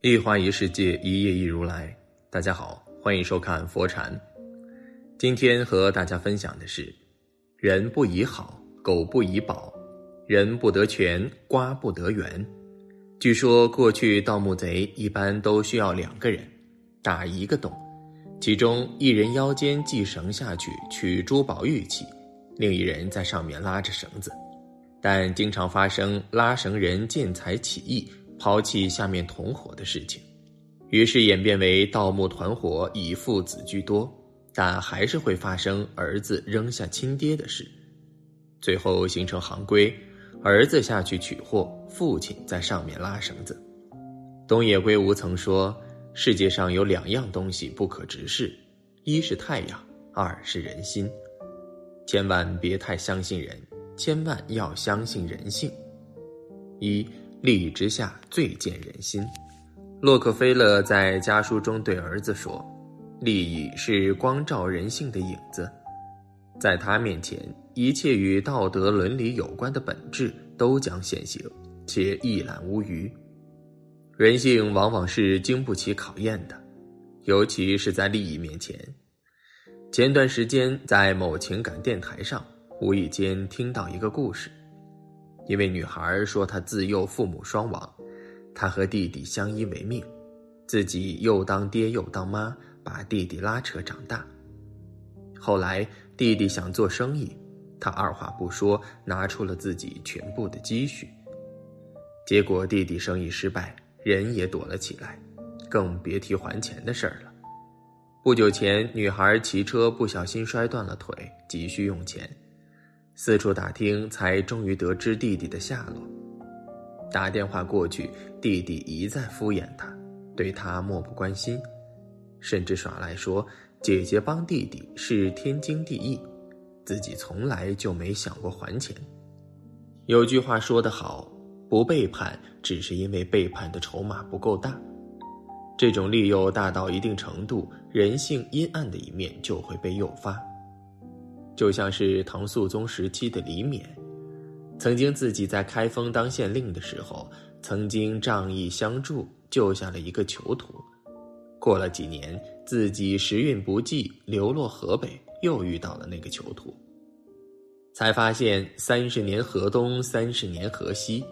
一花一世界，一叶一如来。大家好，欢迎收看佛禅。今天和大家分享的是：人不以好，狗不以宝；人不得全，瓜不得圆。据说过去盗墓贼一般都需要两个人打一个洞，其中一人腰间系绳下去取珠宝玉器，另一人在上面拉着绳子。但经常发生拉绳人见财起意，抛弃下面同伙的事情，于是演变为盗墓团伙以父子居多，但还是会发生儿子扔下亲爹的事，最后形成行规：儿子下去取货，父亲在上面拉绳子。东野圭吾曾说：“世界上有两样东西不可直视，一是太阳，二是人心。千万别太相信人。”千万要相信人性。一利益之下最见人心。洛克菲勒在家书中对儿子说：“利益是光照人性的影子，在他面前，一切与道德伦理有关的本质都将现形，且一览无余。人性往往是经不起考验的，尤其是在利益面前。前段时间，在某情感电台上。”无意间听到一个故事，因为女孩说她自幼父母双亡，她和弟弟相依为命，自己又当爹又当妈，把弟弟拉扯长大。后来弟弟想做生意，她二话不说拿出了自己全部的积蓄，结果弟弟生意失败，人也躲了起来，更别提还钱的事儿了。不久前，女孩骑车不小心摔断了腿，急需用钱。四处打听，才终于得知弟弟的下落。打电话过去，弟弟一再敷衍他，对他漠不关心，甚至耍赖说姐姐帮弟弟是天经地义，自己从来就没想过还钱。有句话说得好，不背叛只是因为背叛的筹码不够大。这种利诱大到一定程度，人性阴暗的一面就会被诱发。就像是唐肃宗时期的李勉，曾经自己在开封当县令的时候，曾经仗义相助，救下了一个囚徒。过了几年，自己时运不济，流落河北，又遇到了那个囚徒，才发现三十年河东，三十年河西，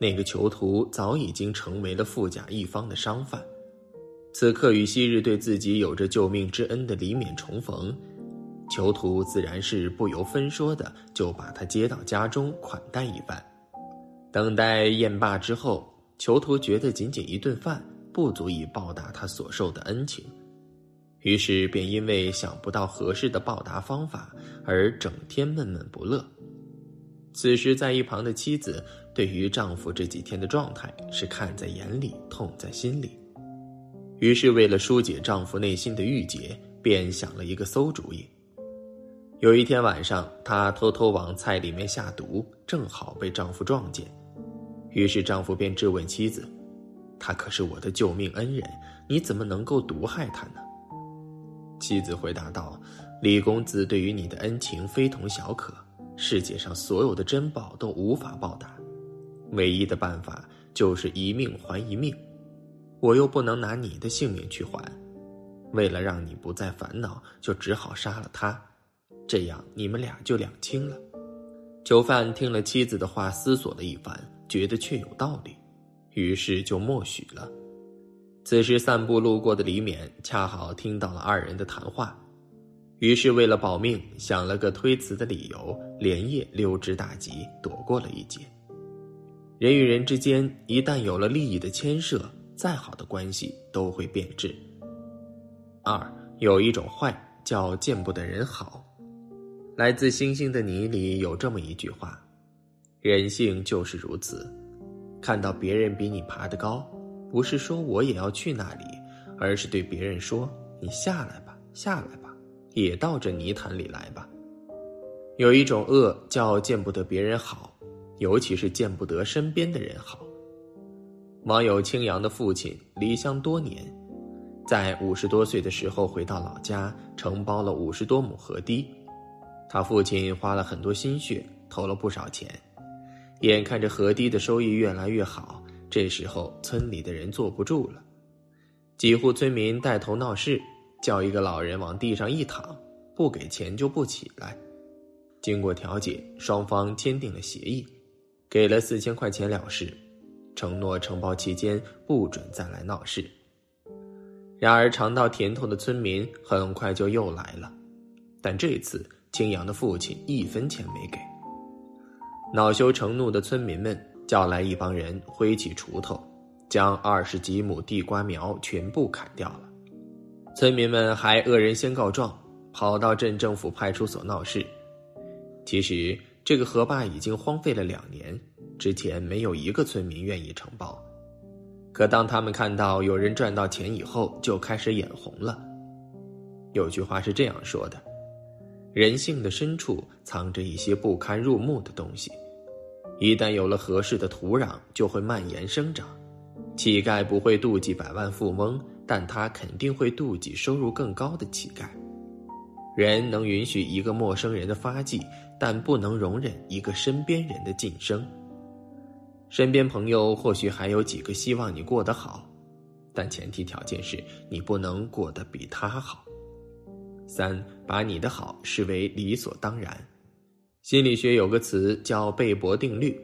那个囚徒早已经成为了富甲一方的商贩。此刻与昔日对自己有着救命之恩的李勉重逢。囚徒自然是不由分说的就把他接到家中款待一番。等待宴罢之后，囚徒觉得仅仅一顿饭不足以报答他所受的恩情，于是便因为想不到合适的报答方法而整天闷闷不乐。此时，在一旁的妻子对于丈夫这几天的状态是看在眼里，痛在心里，于是为了疏解丈夫内心的郁结，便想了一个馊主意。有一天晚上，她偷偷往菜里面下毒，正好被丈夫撞见。于是丈夫便质问妻子：“他可是我的救命恩人，你怎么能够毒害他呢？”妻子回答道：“李公子对于你的恩情非同小可，世界上所有的珍宝都无法报答，唯一的办法就是一命还一命。我又不能拿你的性命去还，为了让你不再烦恼，就只好杀了他。”这样你们俩就两清了。囚犯听了妻子的话，思索了一番，觉得确有道理，于是就默许了。此时散步路过的李勉恰好听到了二人的谈话，于是为了保命，想了个推辞的理由，连夜溜之大吉，躲过了一劫。人与人之间一旦有了利益的牵涉，再好的关系都会变质。二有一种坏叫见不得人好。来自星星的你里有这么一句话：人性就是如此，看到别人比你爬得高，不是说我也要去那里，而是对别人说：“你下来吧，下来吧，也到这泥潭里来吧。”有一种恶叫见不得别人好，尤其是见不得身边的人好。网友青阳的父亲离乡多年，在五十多岁的时候回到老家，承包了五十多亩河堤。他父亲花了很多心血，投了不少钱，眼看着河堤的收益越来越好，这时候村里的人坐不住了，几户村民带头闹事，叫一个老人往地上一躺，不给钱就不起来。经过调解，双方签订了协议，给了四千块钱了事，承诺承包期间不准再来闹事。然而尝到甜头的村民很快就又来了，但这次青阳的父亲一分钱没给。恼羞成怒的村民们叫来一帮人，挥起锄头，将二十几亩地瓜苗全部砍掉了。村民们还恶人先告状，跑到镇政府派出所闹事。其实这个河坝已经荒废了两年，之前没有一个村民愿意承包。可当他们看到有人赚到钱以后，就开始眼红了。有句话是这样说的：“人性的深处藏着一些不堪入目的东西，一旦有了合适的土壤，就会蔓延生长。乞丐不会妒忌百万富翁，但他肯定会妒忌收入更高的乞丐。人能允许一个陌生人的发迹。”但不能容忍一个身边人的晋升。身边朋友或许还有几个希望你过得好，但前提条件是你不能过得比他好。三，把你的好视为理所当然。心理学有个词叫贝博定律：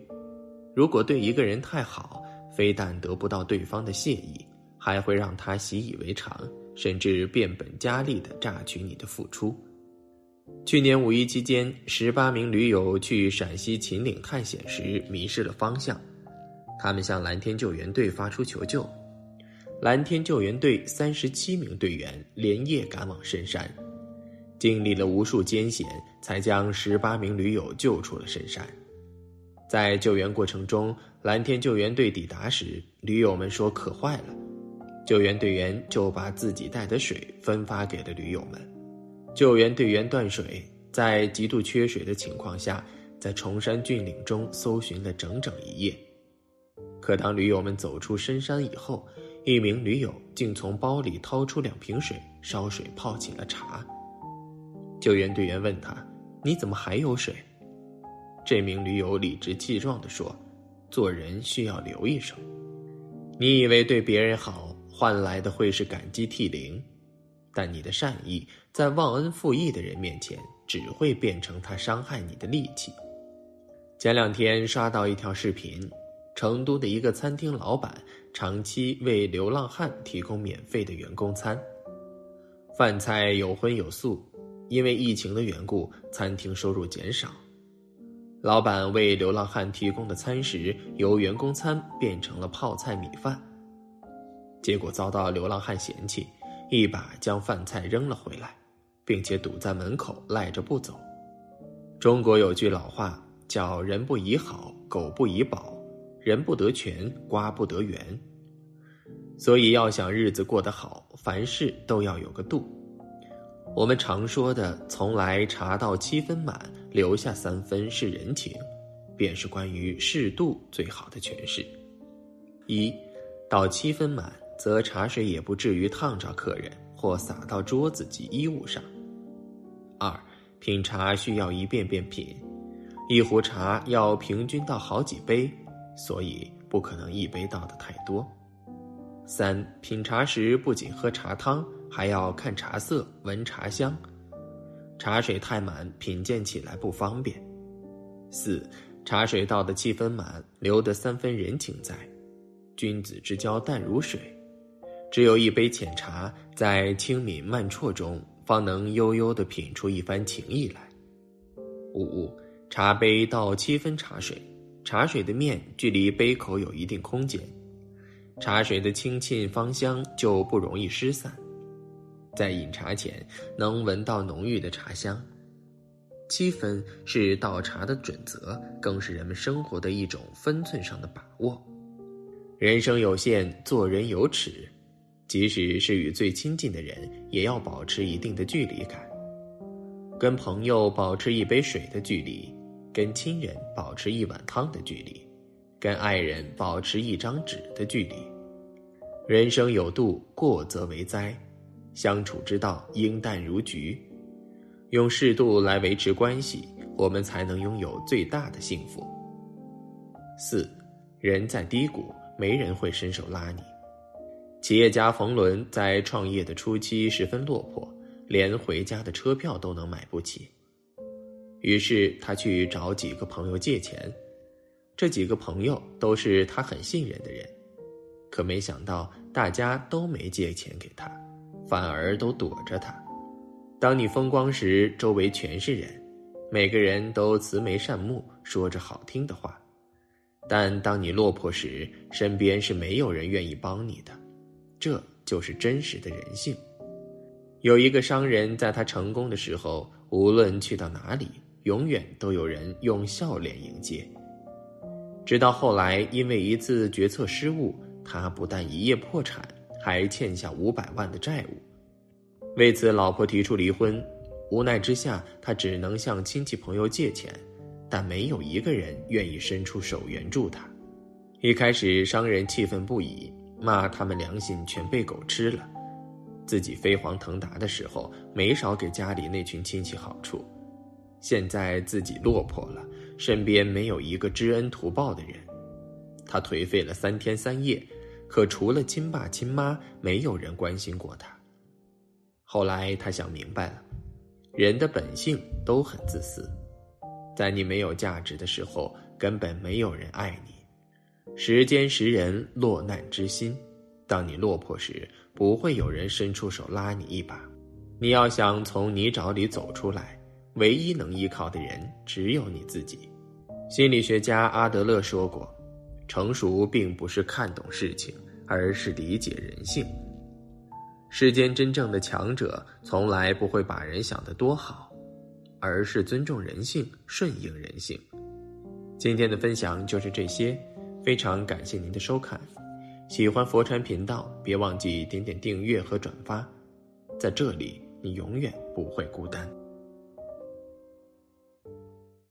如果对一个人太好，非但得不到对方的谢意，还会让他习以为常，甚至变本加厉地榨取你的付出。去年五一期间，十八名驴友去陕西秦岭探险时迷失了方向，他们向蓝天救援队发出求救。蓝天救援队三十七名队员连夜赶往深山，经历了无数艰险，才将十八名驴友救出了深山。在救援过程中，蓝天救援队抵达时，驴友们说渴坏了，救援队员就把自己带的水分发给了驴友们。救援队员断水，在极度缺水的情况下，在崇山峻岭中搜寻了整整一夜。可当驴友们走出深山以后，一名驴友竟从包里掏出两瓶水，烧水泡起了茶。救援队员问他：“你怎么还有水？”这名驴友理直气壮地说：“做人需要留一手。你以为对别人好，换来的会是感激涕零。”但你的善意在忘恩负义的人面前，只会变成他伤害你的利器。前两天刷到一条视频，成都的一个餐厅老板长期为流浪汉提供免费的员工餐，饭菜有荤有素。因为疫情的缘故，餐厅收入减少，老板为流浪汉提供的餐食由员工餐变成了泡菜米饭，结果遭到流浪汉嫌弃。一把将饭菜扔了回来，并且堵在门口赖着不走。中国有句老话叫“人不以好，狗不以饱；人不得全，瓜不得圆”。所以要想日子过得好，凡事都要有个度。我们常说的“从来茶到七分满，留下三分是人情”，便是关于适度最好的诠释。一，到七分满。则茶水也不至于烫着客人或洒到桌子及衣物上。二，品茶需要一遍遍品，一壶茶要平均倒好几杯，所以不可能一杯倒的太多。三，品茶时不仅喝茶汤，还要看茶色、闻茶香，茶水太满，品鉴起来不方便。四，茶水倒的七分满，留得三分人情在，君子之交淡如水。只有一杯浅茶，在清敏慢啜中，方能悠悠的品出一番情意来。五，茶杯倒七分茶水，茶水的面距离杯口有一定空间，茶水的清沁芳香就不容易失散，在饮茶前能闻到浓郁的茶香。七分是倒茶的准则，更是人们生活的一种分寸上的把握。人生有限，做人有尺。即使是与最亲近的人，也要保持一定的距离感。跟朋友保持一杯水的距离，跟亲人保持一碗汤的距离，跟爱人保持一张纸的距离。人生有度，过则为灾。相处之道应淡如菊，用适度来维持关系，我们才能拥有最大的幸福。四，人在低谷，没人会伸手拉你。企业家冯仑在创业的初期十分落魄，连回家的车票都能买不起。于是他去找几个朋友借钱，这几个朋友都是他很信任的人，可没想到大家都没借钱给他，反而都躲着他。当你风光时，周围全是人，每个人都慈眉善目，说着好听的话；但当你落魄时，身边是没有人愿意帮你的。这就是真实的人性。有一个商人，在他成功的时候，无论去到哪里。永远都有人用笑脸迎接。直到后来，因为一次决策失误，他不但一夜破产，还欠下五百万的债务。为此，老婆提出离婚。无奈之下，他只能向亲戚朋友借钱，但没有一个人愿意伸出手援助他。一开始，商人气愤不已，骂他们良心全被狗吃了。自己飞黄腾达的时候，没少给家里那群亲戚好处。现在自己落魄了，身边没有一个知恩图报的人，他颓废了三天三夜，可除了亲爸亲妈，没有人关心过他。后来他想明白了，人的本性都很自私，在你没有价值的时候，根本没有人爱你。时间识人，落难之心。当你落魄时，不会有人伸出手拉你一把。你要想从泥沼里走出来。唯一能依靠的人只有你自己。心理学家阿德勒说过：“成熟并不是看懂事情，而是理解人性。世间真正的强者，从来不会把人想得多好，而是尊重人性，顺应人性。”今天的分享就是这些，非常感谢您的收看。喜欢佛禅频道，别忘记点点订阅和转发，在这里你永远不会孤单。